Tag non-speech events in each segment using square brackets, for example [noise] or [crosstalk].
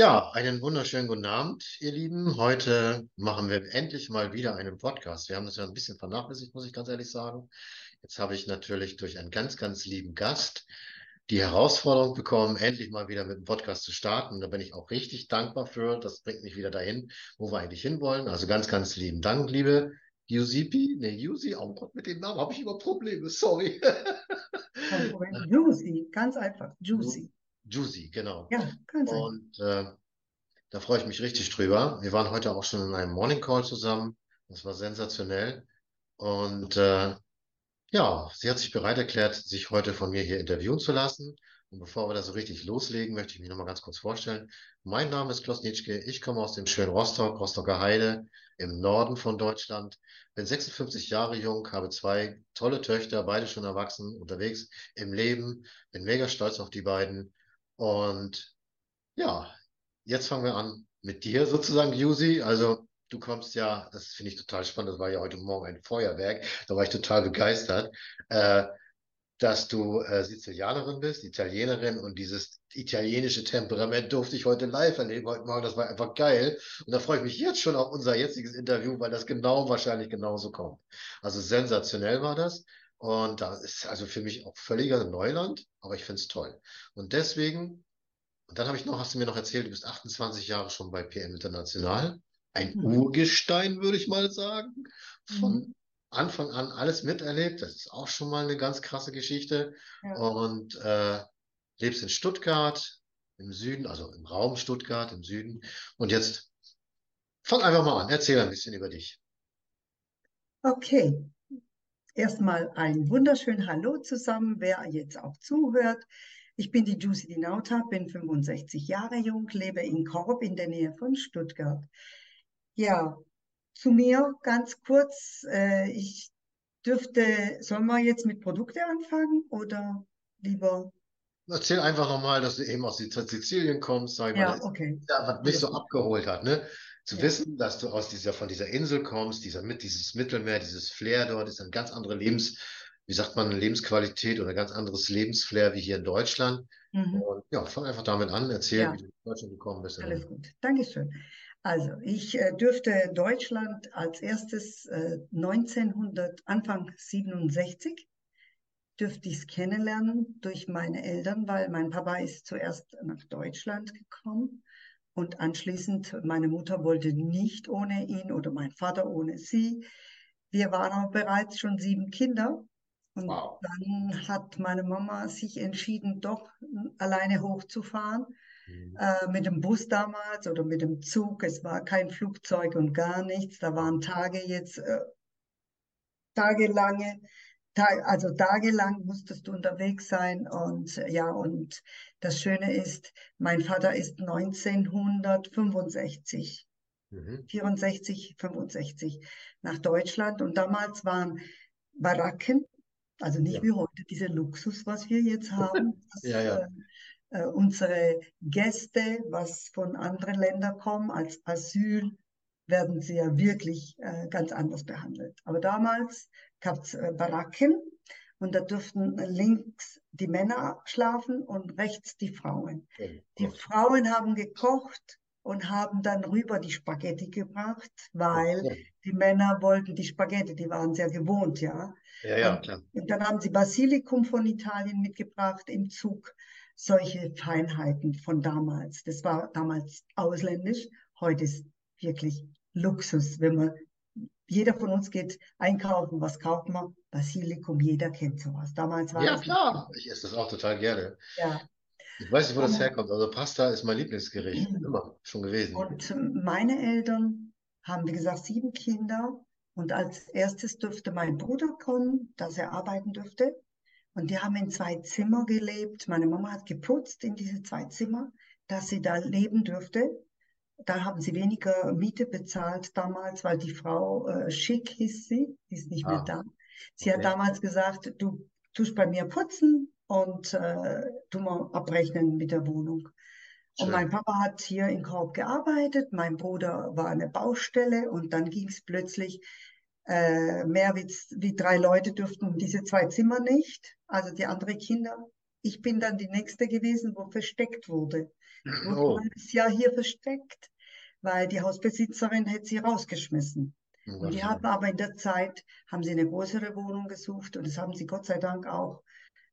Ja, einen wunderschönen guten Abend, ihr Lieben. Heute machen wir endlich mal wieder einen Podcast. Wir haben das ja ein bisschen vernachlässigt, muss ich ganz ehrlich sagen. Jetzt habe ich natürlich durch einen ganz, ganz lieben Gast die Herausforderung bekommen, endlich mal wieder mit dem Podcast zu starten. Da bin ich auch richtig dankbar für. Das bringt mich wieder dahin, wo wir eigentlich hinwollen. Also ganz, ganz lieben Dank, liebe Yusipi. Ne, Yusi, oh Gott, mit dem Namen habe ich immer Probleme, sorry. Juicy, [laughs] ganz einfach, Juicy. Juicy, genau. Ja, ganz einfach. Und äh, da freue ich mich richtig drüber. Wir waren heute auch schon in einem Morning Call zusammen. Das war sensationell. Und äh, ja, sie hat sich bereit erklärt, sich heute von mir hier interviewen zu lassen. Und bevor wir da so richtig loslegen, möchte ich mich nochmal ganz kurz vorstellen. Mein Name ist Klaus Nitschke. Ich komme aus dem schönen Rostock, Rostocker Heide im Norden von Deutschland. Bin 56 Jahre jung, habe zwei tolle Töchter, beide schon erwachsen, unterwegs im Leben. Bin mega stolz auf die beiden. Und ja, jetzt fangen wir an mit dir sozusagen, Yusi. Also du kommst ja, das finde ich total spannend, das war ja heute Morgen ein Feuerwerk, da war ich total begeistert, äh, dass du äh, Sizilianerin bist, Italienerin und dieses italienische Temperament durfte ich heute live erleben, heute Morgen, das war einfach geil. Und da freue ich mich jetzt schon auf unser jetziges Interview, weil das genau wahrscheinlich genauso kommt. Also sensationell war das. Und da ist also für mich auch völliger Neuland, aber ich finde es toll. Und deswegen, und dann habe ich noch, hast du mir noch erzählt, du bist 28 Jahre schon bei PM International. Ein mhm. Urgestein, würde ich mal sagen. Von mhm. Anfang an alles miterlebt. Das ist auch schon mal eine ganz krasse Geschichte. Ja. Und äh, lebst in Stuttgart, im Süden, also im Raum Stuttgart, im Süden. Und jetzt fang einfach mal an, erzähl ein bisschen über dich. Okay, Erstmal ein wunderschönen Hallo zusammen, wer jetzt auch zuhört. Ich bin die Juicy Dinauta, bin 65 Jahre jung, lebe in Korb in der Nähe von Stuttgart. Ja, zu mir ganz kurz. Äh, ich dürfte, sollen wir jetzt mit Produkte anfangen oder lieber? Erzähl einfach nochmal, dass du eben aus Sizilien kommst, sag ich ja, mal, okay. was mich so abgeholt hat. Ne? Zu ja. wissen, dass du aus dieser, von dieser Insel kommst, dieser, mit, dieses Mittelmeer, dieses Flair dort, ist eine ganz andere Lebens, wie sagt man, Lebensqualität oder ein ganz anderes Lebensflair wie hier in Deutschland. Mhm. Und ja, fang einfach damit an, erzähl, ja. wie du in Deutschland gekommen bist. Alles gut, Dankeschön. Also, ich äh, dürfte Deutschland als erstes äh, 1900, Anfang 67, dürfte ich es kennenlernen durch meine Eltern, weil mein Papa ist zuerst nach Deutschland gekommen und anschließend, meine Mutter wollte nicht ohne ihn oder mein Vater ohne sie. Wir waren aber bereits schon sieben Kinder. Und wow. dann hat meine Mama sich entschieden, doch alleine hochzufahren. Mhm. Äh, mit dem Bus damals oder mit dem Zug. Es war kein Flugzeug und gar nichts. Da waren Tage jetzt, äh, tagelange also tagelang musstest du unterwegs sein und ja, und das Schöne ist, mein Vater ist 1965, mhm. 64, 65 nach Deutschland und damals waren Baracken, also nicht ja. wie heute diese Luxus, was wir jetzt haben. [laughs] Das, ja, ja. Äh, unsere Gäste, was von anderen Ländern kommen, als Asyl, werden sie ja wirklich äh, ganz anders behandelt. Aber damals gab es äh, Baracken und da durften links die Männer schlafen und rechts die Frauen. Die Frauen haben gekocht und haben dann rüber die Spaghetti gebracht, weil die Männer wollten die Spaghetti, die waren sehr gewohnt, ja. Ja, ja, klar. Und dann haben sie Basilikum von Italien mitgebracht im Zug. Solche Feinheiten von damals. Das war damals ausländisch. Heute ist wirklich Luxus, wenn man jeder von uns geht einkaufen. Was kauft man? Basilikum, jeder kennt sowas. Damals war Ja, klar. Ich esse das auch total gerne. Ja. Ich weiß nicht, wo das herkommt. Also Pasta ist mein Lieblingsgericht. Immer schon gewesen. Und meine Eltern haben, wie gesagt, sieben Kinder. Und als erstes durfte mein Bruder kommen, dass er arbeiten durfte. Und die haben in zwei Zimmer gelebt. Meine Mama hat geputzt in diese zwei Zimmer, dass sie da leben dürfte da haben sie weniger Miete bezahlt damals, weil die Frau äh, Schick hieß sie, die ist nicht ah, mehr da. Sie okay. hat damals gesagt, du tust bei mir putzen und äh, tun wir abrechnen mit der Wohnung. Und Schön. mein Papa hat hier in Korb gearbeitet, mein Bruder war eine Baustelle und dann ging es plötzlich, äh, mehr wie, wie drei Leute durften diese zwei Zimmer nicht, also die anderen Kinder. Ich bin dann die Nächste gewesen, wo versteckt wurde. Ich wurde Oh, ein halbes Jahr hier versteckt, weil die Hausbesitzerin hätte sie rausgeschmissen. um Und die haben aber in der Zeit, haben sie eine größere Wohnung gesucht und das haben sie Gott sei Dank auch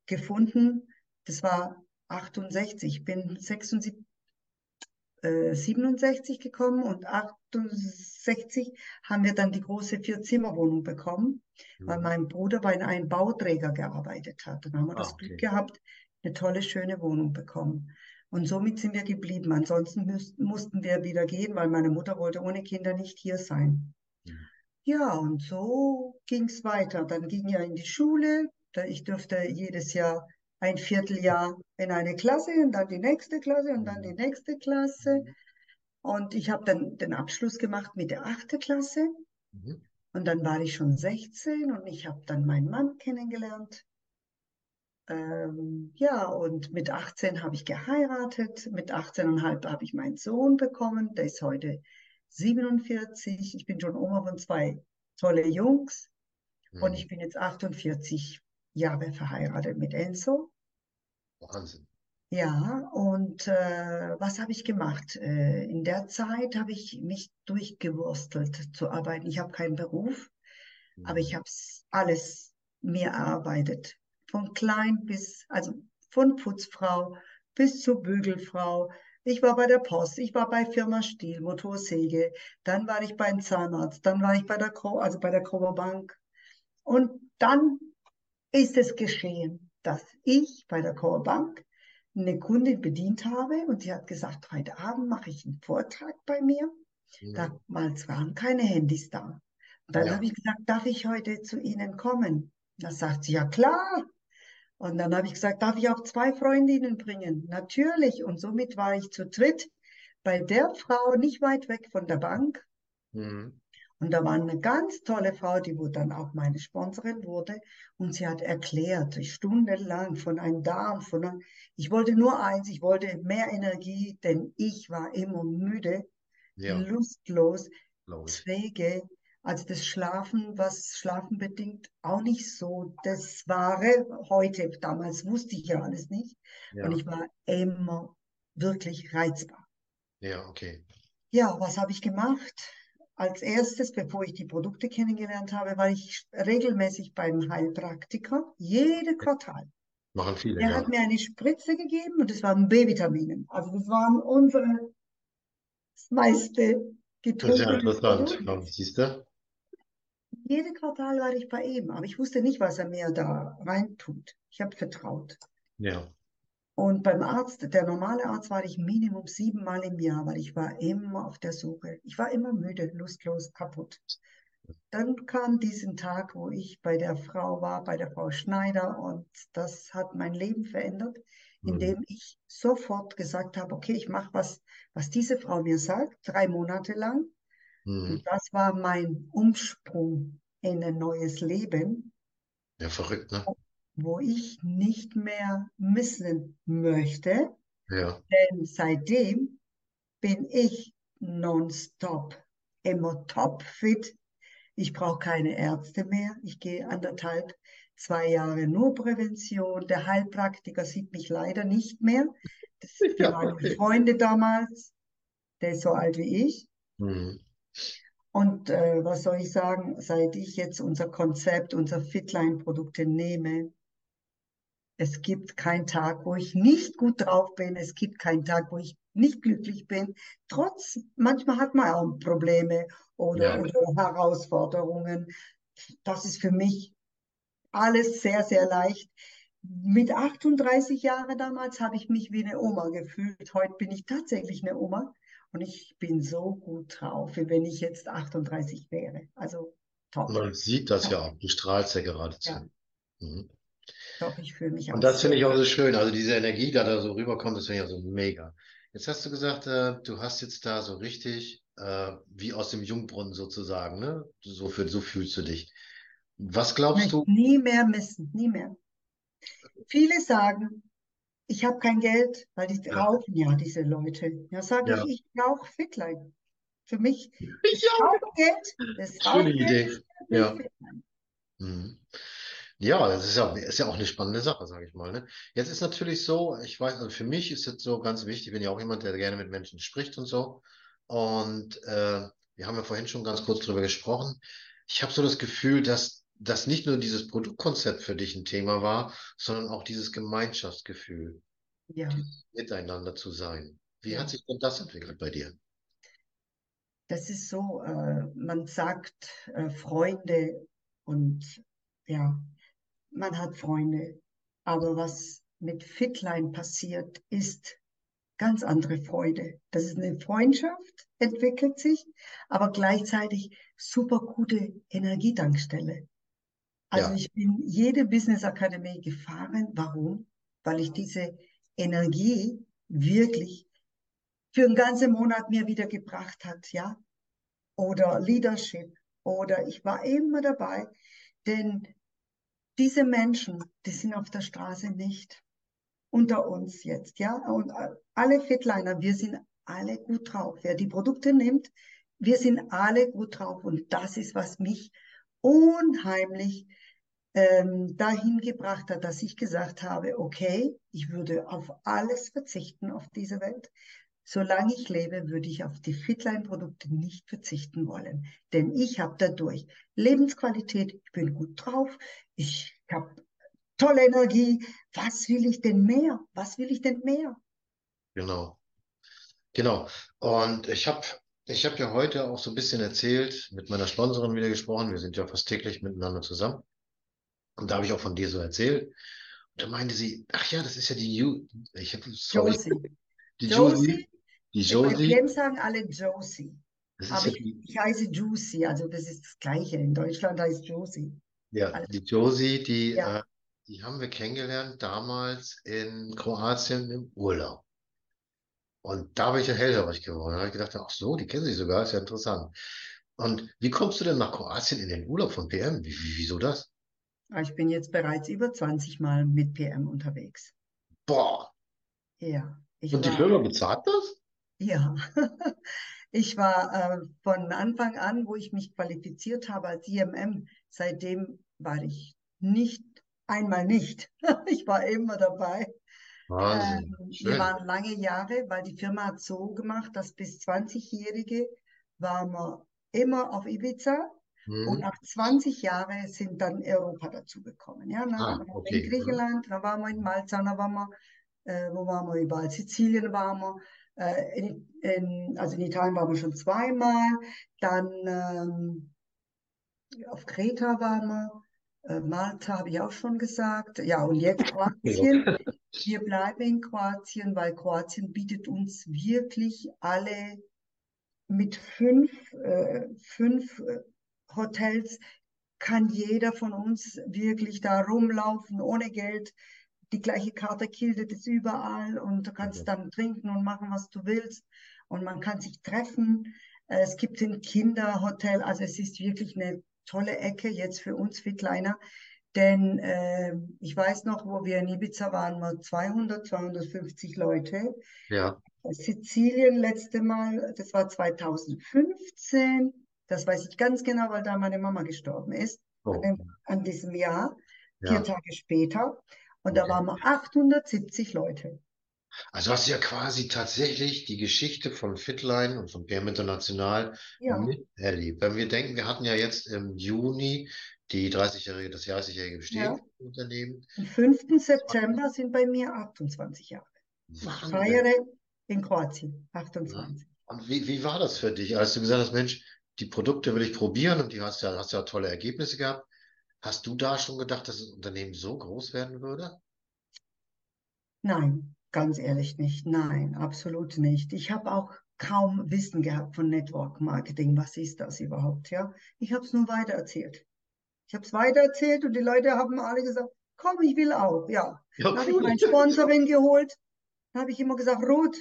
gefunden. Das war 68, ich bin 76, äh, 67 gekommen und 68 haben wir dann die große Vier-Zimmer-Wohnung bekommen, weil Mhm. mein Bruder bei einem Bauträger gearbeitet hat. Dann haben wir Ah, das Glück okay. gehabt, eine tolle, schöne Wohnung bekommen. Und somit sind wir geblieben. Ansonsten müssten, mussten wir wieder gehen, weil meine Mutter wollte ohne Kinder nicht hier sein. Mhm. Ja, und so ging es weiter. Dann ging er in die Schule. Da- Ich durfte jedes Jahr ein Vierteljahr in eine Klasse und dann die nächste Klasse und dann die nächste Klasse. Und ich habe dann den Abschluss gemacht mit der achten Klasse. Mhm. Und dann war ich schon 16 und ich habe dann meinen Mann kennengelernt. Ähm, ja, und mit 18 habe ich geheiratet. Mit 18,5 habe ich meinen Sohn bekommen. Der ist heute 47. Ich bin schon Oma von zwei tolle Jungs. Und Mhm. ich bin jetzt 48 Jahre verheiratet mit Enzo. Wahnsinn. Ja, und äh, was habe ich gemacht? Äh, in der Zeit habe ich mich durchgewurstelt zu arbeiten. Ich habe keinen Beruf, aber ich Mhm. habe alles mir erarbeitet. Von klein bis, also von Putzfrau bis zur Bügelfrau. Ich war bei der Post, ich war bei Firma Stihl, Motorsäge, dann war ich beim Zahnarzt, dann war ich bei der Kro, also bei der Kroger Bank. Und dann ist es geschehen, dass ich bei der Kroger Bank eine Kundin bedient habe und sie hat gesagt, heute Abend mache ich einen Vortrag bei mir. Mhm. Damals waren keine Handys da. Und dann Ja. habe ich gesagt, darf ich heute zu Ihnen kommen? Da sagt sie, ja klar. Und dann habe ich gesagt, darf ich auch zwei Freundinnen bringen? Natürlich. Und somit war ich zu dritt bei der Frau nicht weit weg von der Bank. Mhm. Und da war eine ganz tolle Frau, die wo dann auch meine Sponsorin wurde. Und sie hat erklärt, stundenlang von einem Darm, von einem, ich wollte nur eins, ich wollte mehr Energie, denn ich war immer müde, Ja, lustlos, ich. träge. Also das Schlafen, was Schlafen bedingt, auch nicht so das Wahre heute. Damals wusste ich ja alles nicht. Und Ja, ich war immer wirklich reizbar. ja, okay. Ja, was habe ich gemacht? Als erstes, bevor ich die Produkte kennengelernt habe, war ich regelmäßig beim Heilpraktiker, jede Quartal. Machen viele, Der ja. hat mir eine Spritze gegeben und das waren B-Vitamine. Also das waren unsere das meiste Das ist ja interessant. Ja, siehst du? Jede Quartal war ich bei ihm, aber ich wusste nicht, was er mir da reintut. Ich habe vertraut. Ja. Und beim Arzt, der normale Arzt, war ich Minimum siebenmal im Jahr, weil ich war immer auf der Suche. Ich war immer müde, lustlos, kaputt. Dann kam diesen Tag, wo ich bei der Frau war, bei der Frau Schneider, und das hat mein Leben verändert, Mhm. indem ich sofort gesagt habe, okay, ich mache was, was diese Frau mir sagt, drei Monate lang. Und Mhm. das war mein Umsprung in ein neues Leben, Ja, verrückt, ne? Wo ich nicht mehr missen möchte, Ja. denn seitdem bin ich nonstop immer topfit. Ich brauche keine Ärzte mehr. Ich gehe anderthalb, zwei Jahre nur Prävention. Der Heilpraktiker sieht mich leider nicht mehr. Das, [laughs] Ja, waren okay. Freunde damals. Der ist so alt wie ich. Mhm. Und äh, was soll ich sagen, seit ich jetzt unser Konzept, unser Fitline-Produkte nehme, es gibt keinen Tag, wo ich nicht gut drauf bin. Es gibt keinen Tag, wo ich nicht glücklich bin. Trotz, manchmal hat man auch Probleme oder, Ja. oder Herausforderungen. Das ist für mich alles sehr, sehr leicht. Mit 38 Jahren damals habe ich mich wie eine Oma gefühlt. Heute bin ich tatsächlich eine Oma und ich bin so gut drauf, wie wenn ich jetzt 38 wäre. Also top, Man sieht das top, ja auch. Du strahlst ja geradezu. ja, Mhm. Top. Ich fühle mich Und auch das finde ich auch so schön. Also diese Energie, da da so rüberkommt, das finde ich ja so mega. Jetzt hast du gesagt, äh, du hast jetzt da so richtig, äh, wie aus dem Jungbrunnen sozusagen, ne? So für, so fühlst du dich. Was glaubst möchte du? nie mehr missen, nie mehr. viele sagen, ich habe kein Geld, weil die Ja. rauchen ja, diese Leute. Ja, sage Ja. ich, ich rauche Fitline. Für mich, Ich das auch. Rauchgeld, das Schöne Idee. ist Ja. Mhm. Ja, das ist ja, ist ja auch eine spannende Sache, sage ich mal. Ne? Jetzt ist natürlich so, ich weiß, also für mich ist es so ganz wichtig, ich bin ja auch jemand, der gerne mit Menschen spricht und so. Und äh, wir haben ja vorhin schon ganz kurz drüber gesprochen. Ich habe so das Gefühl, dass das nicht nur dieses Produktkonzept für dich ein Thema war, sondern auch dieses Gemeinschaftsgefühl, Ja, dieses Miteinander zu sein. Wie Ja. hat sich denn das entwickelt bei dir? das ist so, äh, man sagt äh, Freunde und ja, man hat Freunde. Aber was mit Fitline passiert, ist ganz andere Freude. Das ist eine Freundschaft, entwickelt sich, aber gleichzeitig super gute Energietankstelle. Also Ja. ich bin jede Business Akademie gefahren. Warum? Weil ich diese Energie wirklich für einen ganzen Monat mir wieder gebracht hat, ja? Oder Leadership. Oder ich war immer dabei, denn diese Menschen, die sind auf der Straße nicht unter uns jetzt, ja? Und alle Fitliner, wir sind alle gut drauf. Wer die Produkte nimmt, wir sind alle gut drauf. Und das ist, was mich unheimlich ähm, dahin gebracht hat, dass ich gesagt habe, okay, ich würde auf alles verzichten auf dieser Welt. Solange ich lebe, würde ich auf die Fitline-Produkte nicht verzichten wollen. Denn ich habe dadurch Lebensqualität, ich bin gut drauf, ich habe tolle Energie. Was will ich denn mehr? Was will ich denn mehr? Genau. Genau. Und ich habe ich hab ja heute auch so ein bisschen erzählt, mit meiner Sponsorin wieder gesprochen. Wir sind ja fast täglich miteinander zusammen. Und da habe ich auch von dir so erzählt. Und da meinte sie, ach ja, das ist ja die Ju ich hab, sorry, Josie. die Josie. Die Josie. PM sagen alle Josie. Aber ich, ich heiße Juicy, also das ist das Gleiche. In Deutschland heißt Josie. ja, alles- die Josie, die, Ja. äh, die haben wir kennengelernt damals in Kroatien im Urlaub. Und da bin ich ja hellhörig geworden. Da habe ich gedacht, ach so, die kennen sich sogar, ist ja interessant. Und wie kommst du denn nach Kroatien in den Urlaub von PM? Wie, wie, wieso das? Ah, Ich bin jetzt bereits über 20 Mal mit PM unterwegs. Boah, Ja, und die Firma bezahlt das? Ja, [laughs] ich war äh, von Anfang an, wo ich mich qualifiziert habe als IMM, seitdem war ich nicht, einmal nicht. [laughs] Ich war immer dabei. Wahnsinn, Ähm, wir waren lange Jahre, weil die Firma hat so gemacht, dass bis 20-Jährige waren wir immer auf Ibiza und Hm. nach 20 Jahren sind dann Europa dazugekommen. Ja, Ah, okay. in Griechenland, dann waren wir in Malta, dann waren wir, äh, wo waren wir überall? Sizilien waren wir, äh, in, in, also in Italien waren wir schon zweimal, dann ähm, auf Kreta waren wir, äh, Malta habe ich auch schon gesagt. Ja, und jetzt [laughs] Kroatien. Wir bleiben in Kroatien, weil Kroatien bietet uns wirklich alle mit fünf, äh, fünf äh, Hotels kann jeder von uns wirklich da rumlaufen ohne Geld. Die gleiche Karte kiltet es überall und du kannst Mhm. dann trinken und machen, was du willst. Und man kann sich treffen. Äh, Es gibt ein Kinderhotel. Also es ist wirklich eine tolle Ecke jetzt für uns Fitliner. Denn äh, ich weiß noch, wo wir in Ibiza waren, mal 200, 250 Leute. Ja, Sizilien letzte Mal, das war 2015. Das weiß ich ganz genau, weil da meine Mama gestorben ist, an, oh, dem, an diesem Jahr, vier ja. Tage später. Und da waren wir 870 Leute. Also hast du ja quasi tatsächlich die Geschichte von Fitline und von PM International Ja, miterlebt. Wenn wir denken, wir hatten ja jetzt im Juni die 30-jährige, das 30-jährige Bestehen Ja. des Unternehmens. am 5. September sind bei mir 28 Jahre. Ich feiere in Kroatien 28. Und wie, wie war das für dich, als du gesagt hast, Mensch, die Produkte will ich probieren und die hast ja, hast ja tolle Ergebnisse gehabt. Hast du da schon gedacht, dass das Unternehmen so groß werden würde? Nein, ganz ehrlich nicht. Nein, absolut nicht. Ich habe auch kaum Wissen gehabt von Network Marketing. Was ist das überhaupt? Ja, ich habe es nur weitererzählt. Ich habe es weitererzählt und die Leute haben alle gesagt, komm, ich will auch. Ja, Ja, dann habe ich meine Sponsorin geholt. Dann habe ich immer gesagt, Ruth,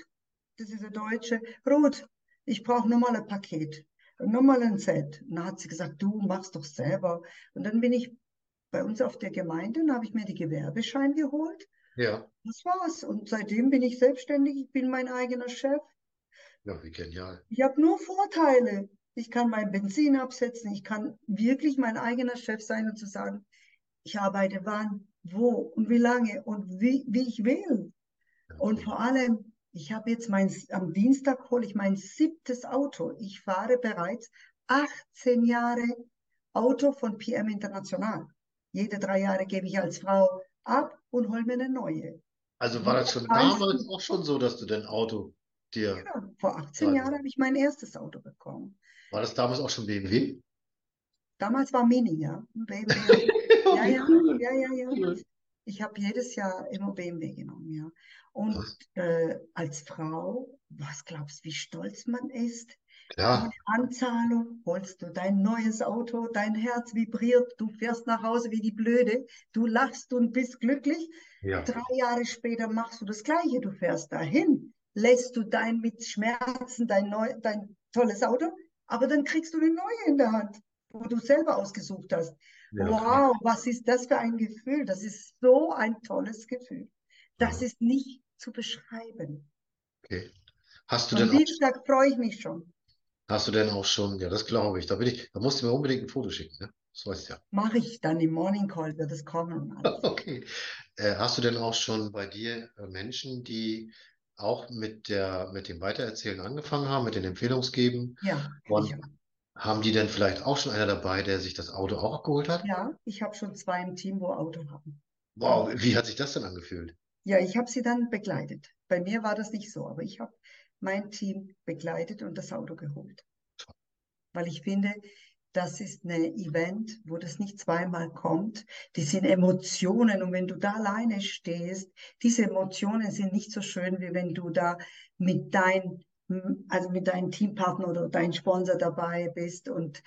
das ist eine Deutsche, Ruth, ich brauche nur mal ein Paket, nur mal ein Set. Und dann hat sie gesagt, du machst doch selber. Und dann bin ich bei uns auf der Gemeinde, dann habe ich mir die Gewerbeschein geholt. Ja, Das war's. Und seitdem bin ich selbstständig, ich bin mein eigener Chef. ja, wie genial. Ich habe nur Vorteile. Ich kann mein Benzin absetzen, ich kann wirklich mein eigener Chef sein und zu sagen, ich arbeite wann, wo und wie lange und wie, wie ich will. Und vor allem, ich habe jetzt mein, am Dienstag hole ich mein siebtes Auto. Ich fahre bereits 18 Jahre Auto von PM International. Jede drei Jahre gebe ich als Frau ab und hole mir eine neue. Also war das schon damals auch schon so, dass du dein Auto dir, Ja, vor 18 Wahnsinn. Jahren habe ich mein erstes Auto bekommen. war das damals auch schon BMW? Damals war Mini, ja. [laughs] BMW. Ja, ja, ja, ja, ja. Ich habe jedes Jahr immer BMW genommen, ja. Und äh, als Frau, was glaubst du, wie stolz man ist? Ohne Anzahlung holst du dein neues Auto, dein Herz vibriert, du fährst nach Hause wie die Blöde, du lachst und bist glücklich. ja, Drei Jahre später machst du das Gleiche, du fährst dahin, lässt du dein mit Schmerzen dein, neu, dein tolles Auto, aber dann kriegst du eine neue in der Hand, wo du selber ausgesucht hast. Ja. Wow, was ist das für ein Gefühl? Das ist so ein tolles Gefühl. Das Ja. ist nicht zu beschreiben. Okay. Hast du Am denn auch, Dienstag freue ich mich schon. hast du denn auch schon, ja, das glaube ich, da bin ich, da musst du mir unbedingt ein Foto schicken, ne? Das weißt du ja. Mache ich dann im Morning Call, wird es kommen [laughs] alles. Okay. Äh, hast du denn auch schon bei dir äh, Menschen, die auch mit der, mit dem Weitererzählen angefangen haben, mit den Empfehlungsgeben? Ja, Und hab, haben die denn vielleicht auch schon einer dabei, der sich das Auto auch abgeholt hat? ja, ich habe schon zwei im Team, wo Auto haben. Wow, wie hat sich das denn angefühlt? Ja, ich habe sie dann begleitet. Bei mir war das nicht so, aber ich habe mein Team begleitet und das Auto geholt. Weil ich finde, das ist ein Event, wo das nicht zweimal kommt. Die sind Emotionen und wenn du da alleine stehst, diese Emotionen sind nicht so schön, wie wenn du da mit dein, also mit deinem Teampartner oder deinem Sponsor dabei bist und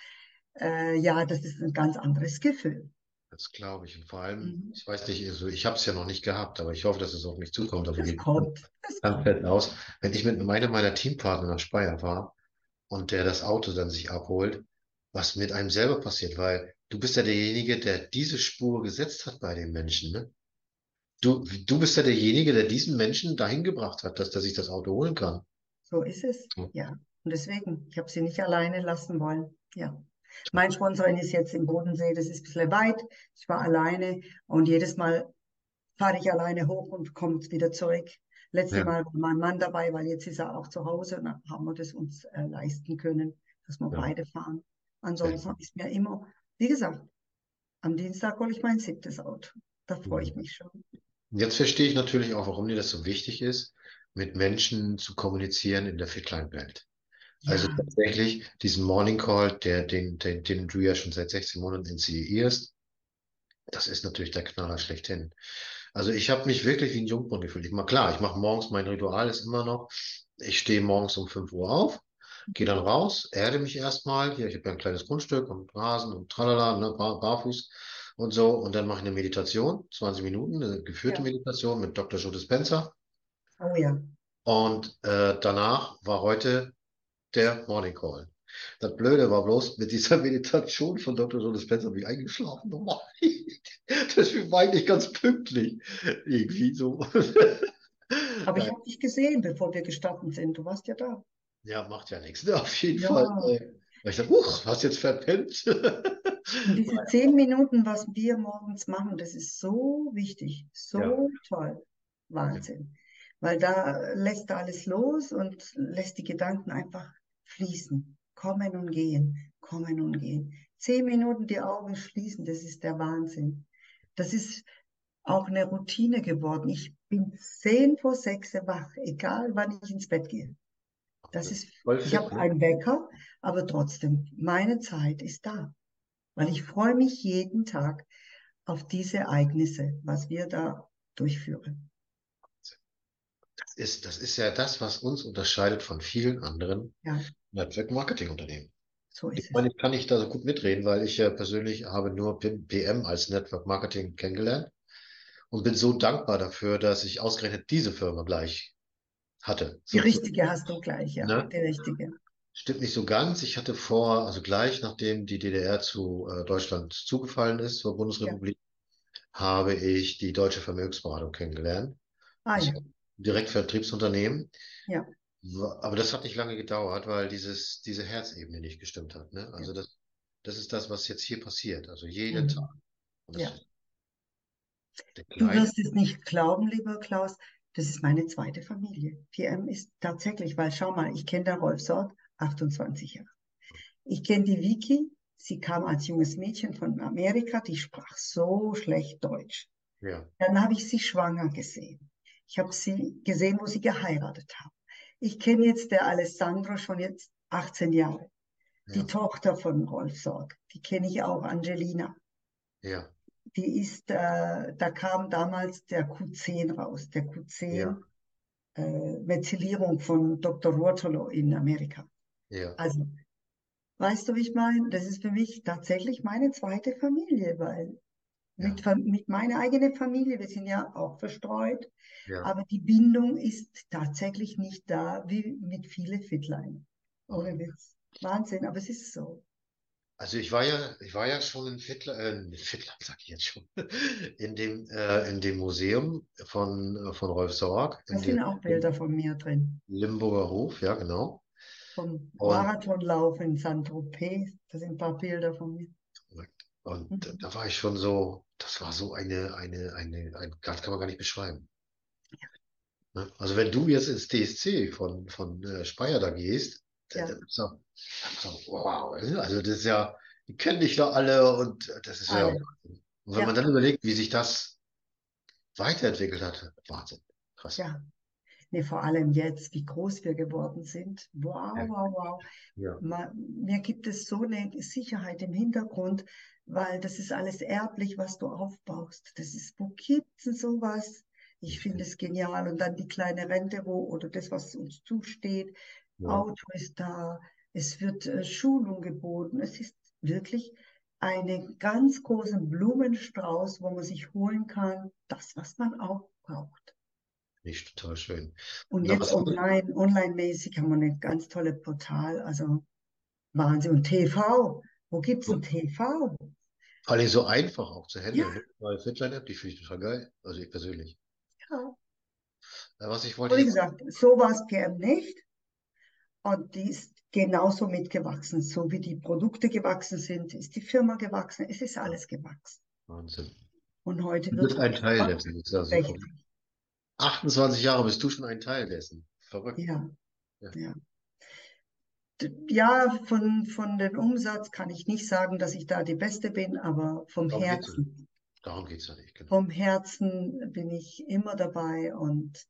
äh, ja, das ist ein ganz anderes Gefühl. Das glaube ich. Und vor allem, Mhm. ich weiß nicht, also ich habe es ja noch nicht gehabt, aber ich hoffe, dass es auf mich zukommt. Aber Das kommt. Das ganz fett aus. Wenn ich mit meinem meiner Teampartner nach Speyer war und der das Auto dann sich abholt, was mit einem selber passiert, weil du bist ja derjenige, der diese Spur gesetzt hat bei den Menschen, ne? Du, du bist ja derjenige, der diesen Menschen dahin gebracht hat, dass der sich das Auto holen kann. So ist es. Ja. Ja. Und deswegen, ich habe sie nicht alleine lassen wollen. Ja. Mein Sponsorin ist jetzt im Bodensee, das ist ein bisschen weit. Ich war alleine und jedes Mal fahre ich alleine hoch und komme wieder zurück. Letztes Ja. Mal war mein Mann dabei, weil jetzt ist er auch zu Hause und dann haben wir das uns äh, leisten können, dass wir Ja. beide fahren. Ansonsten ist mir immer, wie gesagt, am Dienstag hole ich mein siebtes Auto. Da freue ich Mhm. mich schon. Jetzt verstehe ich natürlich auch, warum dir das so wichtig ist, mit Menschen zu kommunizieren in der Fitline-Welt. Also Ja, tatsächlich diesen Morning Call, der, den, den, den du ja schon seit 16 Monaten initiierst, das ist natürlich der Knaller schlechthin. Also ich habe mich wirklich wie ein Jungspund gefühlt. Ich mach, klar, ich mache morgens, mein Ritual ist immer noch, ich stehe morgens um 5 Uhr auf, gehe dann raus, erde mich erstmal. Hier, ich habe ja ein kleines Grundstück und Rasen und tralala, ne, bar, barfuß und so. Und dann mache ich eine Meditation, 20 Minuten, eine geführte Ja. Meditation mit Dr. Joe Dispenza. Oh ja. Und äh, danach war heute der Morning Call. Das Blöde war bloß, mit dieser [laughs] Meditation von Dr. Joe Dispenza bin ich eingeschlafen. Nochmal. Das war eigentlich ganz pünktlich. Irgendwie so. [laughs] Aber ich habe dich gesehen, bevor wir gestartet sind. Du warst ja da. Ja, macht ja nichts. Ne? Auf jeden Ja. Fall. Ich dachte, huch, hast jetzt verpennt. [laughs] Und diese zehn Minuten, was wir morgens machen, das ist so wichtig, so Ja. toll. Wahnsinn. Weil da lässt er alles los und lässt die Gedanken einfach fließen. Kommen und gehen, kommen und gehen. Zehn Minuten die Augen schließen, das ist der Wahnsinn. Das ist auch eine Routine geworden. Ich bin zehn vor sechs wach, egal wann ich ins Bett gehe. Das ist, ich habe ne? einen Wecker, aber trotzdem, meine Zeit ist da. Weil ich freue mich jeden Tag auf diese Ereignisse, was wir da durchführen. Das ist, das ist ja das, was uns unterscheidet von vielen anderen Ja, Network-Marketing-Unternehmen. so ist Ich meine, ich kann nicht da so gut mitreden, weil ich ja persönlich habe nur PM als Network Marketing kennengelernt und bin so dankbar dafür, dass ich ausgerechnet diese Firma gleich hatte. Die So- richtige hast du gleich, ja, Ne? die richtige. Stimmt nicht so ganz. Ich hatte vor, also gleich nachdem die DDR zu äh, Deutschland zugefallen ist, zur Ja. Bundesrepublik, habe ich die Deutsche Vermögensberatung kennengelernt. Ah ja, Direktvertriebsunternehmen. ja, Aber das hat nicht lange gedauert, weil dieses, diese Herzebene nicht gestimmt hat. Ne? Also ja. das, das ist das, was jetzt hier passiert. Also jeden Tag. Mhm. Das Ja. Du wirst es nicht glauben, lieber Klaus, das ist meine zweite Familie. PM ist tatsächlich, weil schau mal, ich kenne den Rolf Sorg, 28 Jahre. Ich kenne die Vicky, sie kam als junges Mädchen von Amerika, die sprach so schlecht Deutsch. ja, Dann habe ich sie schwanger gesehen. Ich habe sie gesehen, wo sie geheiratet haben. Ich kenne jetzt der Alessandro schon jetzt 18 Jahre. Die ja, Tochter von Rolf Sorg, die kenne ich auch, Angelina. ja, Die ist, äh, da kam damals der Q10 raus, der ja, Q10 äh, Methylierung von Dr. Ruotolo in Amerika. ja. Also, weißt du, wie ich meine? Das ist für mich tatsächlich meine zweite Familie, weil Ja, mit, mit meiner eigenen Familie, wir sind ja auch verstreut, ja. aber die Bindung ist tatsächlich nicht da, wie mit vielen Fittlein. Ohne Witz. Wahnsinn, aber es ist so. Also ich war ja, ich war ja schon in Fittland, äh, in Fittland [laughs] sag ich jetzt schon, in dem, äh, in dem Museum von, äh, von Rolf Sorg, Da in sind auch Bilder von mir drin. Limburger Hof, ja, genau. Vom Und, Marathonlauf in Saint-Tropez. Da sind ein paar Bilder von mir. und Mhm. da war ich schon so, das war so eine, eine, eine, ein, das kann man gar nicht beschreiben. Ne? Also wenn du jetzt ins DSC von, von äh, Speyer da gehst, dann, Ja, dann dann doch, wow, also das ist ja, die kennen dich doch alle und das ist ja, alle. Wahnsinn. Und wenn man Ja, dann überlegt, wie sich das weiterentwickelt hat, Wahnsinn, krass. ja. Nee, vor allem jetzt, wie groß wir geworden sind. Wow, Ja, wow, wow. ja, Ma- Mir gibt es so eine Sicherheit im Hintergrund, weil das ist alles erblich, was du aufbaust. Das ist, wo gibt's denn sowas? Ich finde richtig. es genial. Und dann die kleine Rente, wo, oder das, was uns zusteht. Ja, Auto ist da. Es wird äh, Schulung geboten. Es ist wirklich einen ganz großen Blumenstrauß, wo man sich holen kann, das, was man auch braucht. nicht total schön. Und Na, jetzt online, online-mäßig haben wir ein ganz tolles Portal. Also Wahnsinn. Und TV. Wo gibt's so, ein TV? Vor allem so einfach auch zu Ja, handeln, ne? Weil Fitline-App, die finde ich total geil. Also ich persönlich. ja. Äh, Was ich wollte wie gesagt, so war es PM nicht. Und die ist genauso mitgewachsen. So wie die Produkte gewachsen sind, ist die Firma gewachsen. Es ist alles gewachsen. Wahnsinn. Und heute Du wird bist ein Teil dessen, das ist ja so prächtig. verrückt. 28 Jahre bist du schon ein Teil dessen. Verrückt. Ja, Ja, ja. Ja, von, von den Umsatz kann ich nicht sagen, dass ich da die Beste bin, aber vom darum geht's ja. Herzen, Darum geht's ja nicht, genau. vom Herzen bin ich immer dabei und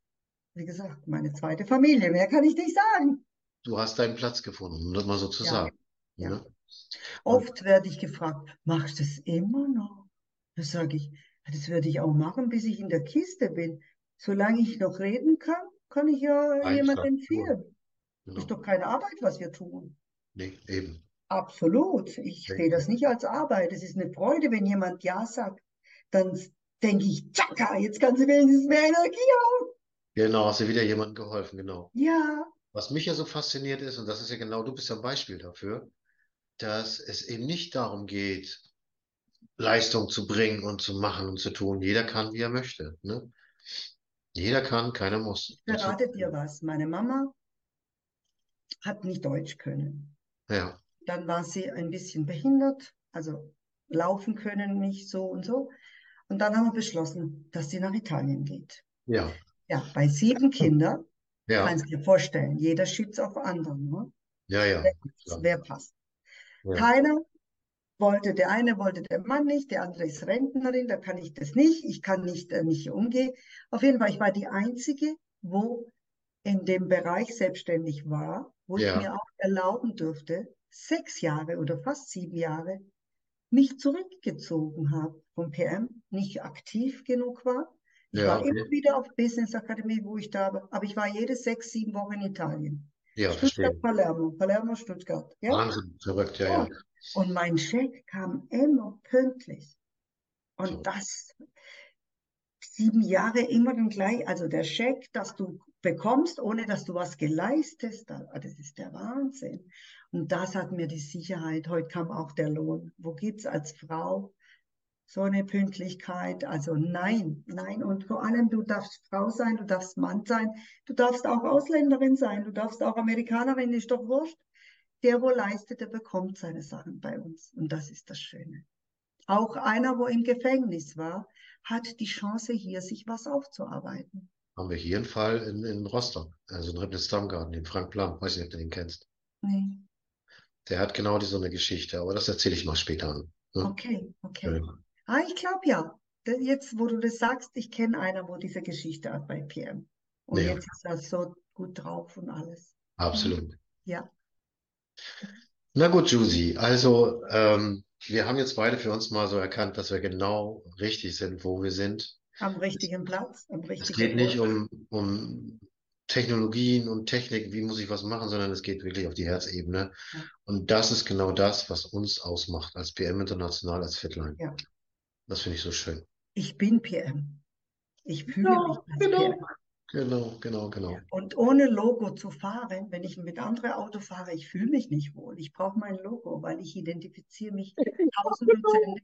wie gesagt, meine zweite Familie, mehr kann ich nicht sagen. Du hast deinen Platz gefunden, um das mal so zu Ja, sagen. ja. Ne? Und Oft werde ich gefragt, machst du das immer noch? Da sage ich, "Ja, das werde ich auch machen, bis ich in der Kiste bin. Solange ich noch reden kann, kann ich ja jemanden einfach, empfehlen. Ist genau. doch keine Arbeit, was wir tun. Nee, eben. Absolut. Ich Nee, sehe das nicht als Arbeit. Es ist eine Freude, wenn jemand Ja sagt. Dann denke ich, tschakka, jetzt kannst du wenigstens mehr Energie haben. Genau, hast du wieder jemandem geholfen, genau. Ja, Was mich ja so fasziniert ist, und das ist ja genau, du bist ja ein Beispiel dafür, dass es eben nicht darum geht, Leistung zu bringen und zu machen und zu tun. Jeder kann, wie er möchte. Ne? Jeder kann, keiner muss. ich verrate dir was. Meine Mama hat nicht Deutsch können. ja, Dann war sie ein bisschen behindert, also laufen können nicht so und so. Und dann haben wir beschlossen, dass sie nach Italien geht. ja, Ja, bei sieben Kindern, ja, kannst du dir vorstellen, jeder schiebt auf anderen. Ne? ja, ja, Wer, wer passt? Ja, Keiner wollte, der eine wollte der Mann nicht, der andere ist Rentnerin, da kann ich das nicht, ich kann nicht, äh, nicht umgehen. Auf jeden Fall, ich war die Einzige, wo in dem Bereich selbstständig war, wo ich ja, mir auch erlauben durfte, sechs Jahre oder fast sieben Jahre mich zurückgezogen habe vom PM, nicht aktiv genug war. Ich ja, war immer okay. wieder auf Business Akademie, wo ich da war, aber ich war jede sechs, sieben Wochen in Italien. Ja, Stuttgart, verstehe. Palermo, Palermo, Stuttgart, ja? Wahnsinn, verrückt, ja, ja. Ja. Und mein Scheck kam immer pünktlich. Und Verrückt. das, sieben Jahre immer den gleich, also der Scheck, dass du bekommst, ohne dass du was geleistet hast, ah, das ist der Wahnsinn. Und das hat mir die Sicherheit. Heute kam auch der Lohn. Wo gibt es als Frau so eine Pünktlichkeit? Also nein, nein. Und vor allem, du darfst Frau sein, du darfst Mann sein, du darfst auch Ausländerin sein, du darfst auch Amerikanerin, ist doch wurscht. Der, wo leistet, der bekommt seine Sachen bei uns. Und das ist das Schöne. Auch einer, wo im Gefängnis war, hat die Chance, hier sich was aufzuarbeiten. Haben wir hier einen Fall in, in Rostock, also in Ripples-Stammgarten, den Frank Blam. Weiß nicht, ob du den kennst. Nee. Der hat genau die, so eine Geschichte, aber das erzähle ich mal später an. Ne? Okay, okay. Ja. Ah, ich glaube ja. Jetzt, wo du das sagst, ich kenne einer, wo diese Geschichte hat bei PM. Und ja. jetzt ist er so gut drauf und alles. Absolut. Ja. Na gut, Jusi, also ähm, wir haben jetzt beide für uns mal so erkannt, dass wir genau richtig sind, wo wir sind. Am richtigen Platz. Am richtigen es geht nicht um, um Technologien und Technik, wie muss ich was machen, sondern es geht wirklich auf die Herzebene. Ja. Und das ist genau das, was uns ausmacht als PM International, als Fitline. Ja. Das finde ich so schön. Ich bin PM. Ich fühle ja, mich als genau. PM. Genau, genau, genau. Und ohne Logo zu fahren, wenn ich mit anderen Auto fahre, ich fühle mich nicht wohl. Ich brauche mein Logo, weil ich identifiziere mich tausendprozentig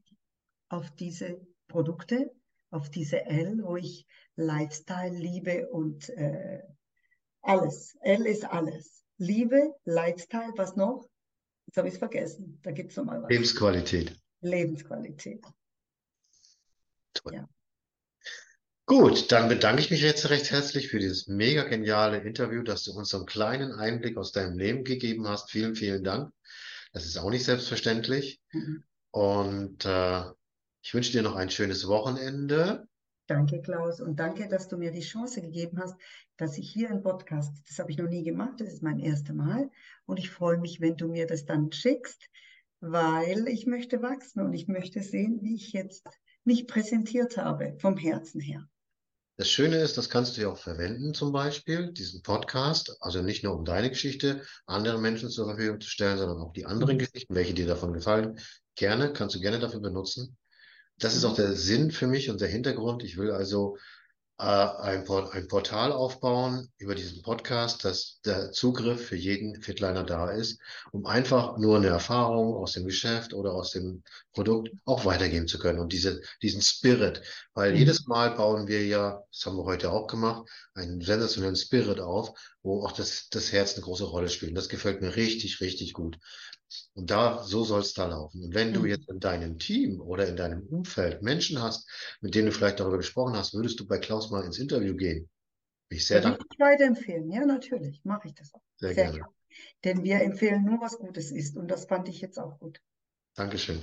auf diese Produkte, auf diese L, wo ich Lifestyle liebe und äh, alles. L ist alles. Liebe, Lifestyle, was noch? Jetzt habe ich es vergessen. Da gibt es nochmal was. Lebensqualität. Lebensqualität. Toll. Ja. Gut, dann bedanke ich mich jetzt recht herzlich für dieses mega geniale Interview, dass du uns so einen kleinen Einblick aus deinem Leben gegeben hast. Vielen, vielen Dank. Das ist auch nicht selbstverständlich. Mhm. Und äh, ich wünsche dir noch ein schönes Wochenende. Danke, Klaus. Und danke, dass du mir die Chance gegeben hast, dass ich hier einen Podcast, das habe ich noch nie gemacht, das ist mein erstes Mal. Und ich freue mich, wenn du mir das dann schickst, weil ich möchte wachsen und ich möchte sehen, wie ich jetzt mich präsentiert habe, vom Herzen her. Das Schöne ist, das kannst du ja auch verwenden, zum Beispiel, diesen Podcast, also nicht nur um deine Geschichte anderen Menschen zur Verfügung zu stellen, sondern auch die anderen mhm. Geschichten, welche dir davon gefallen. Gerne, kannst du gerne dafür benutzen. Das ist auch der Sinn für mich und der Hintergrund. Ich will also äh, ein, ein, Portal aufbauen über diesen Podcast, dass der Zugriff für jeden Fitliner da ist, um einfach nur eine Erfahrung aus dem Geschäft oder aus dem Produkt auch weitergeben zu können und diese, diesen Spirit, weil mhm. jedes Mal bauen wir ja, das haben wir heute auch gemacht, einen sensationellen Spirit auf, wo auch das, das Herz eine große Rolle spielt. Das gefällt mir richtig, richtig gut. Und da, so soll es da laufen. Und wenn mhm. du jetzt in deinem Team oder in deinem Umfeld Menschen hast, mit denen du vielleicht darüber gesprochen hast, würdest du bei Klaus mal ins Interview gehen? Bin ich sehr Würde dankbar. Ich weiterempfehlen, ja, natürlich, mache ich das auch. Sehr, sehr gerne. gerne. Denn wir empfehlen nur, was Gutes ist. Und das fand ich jetzt auch gut. Dankeschön.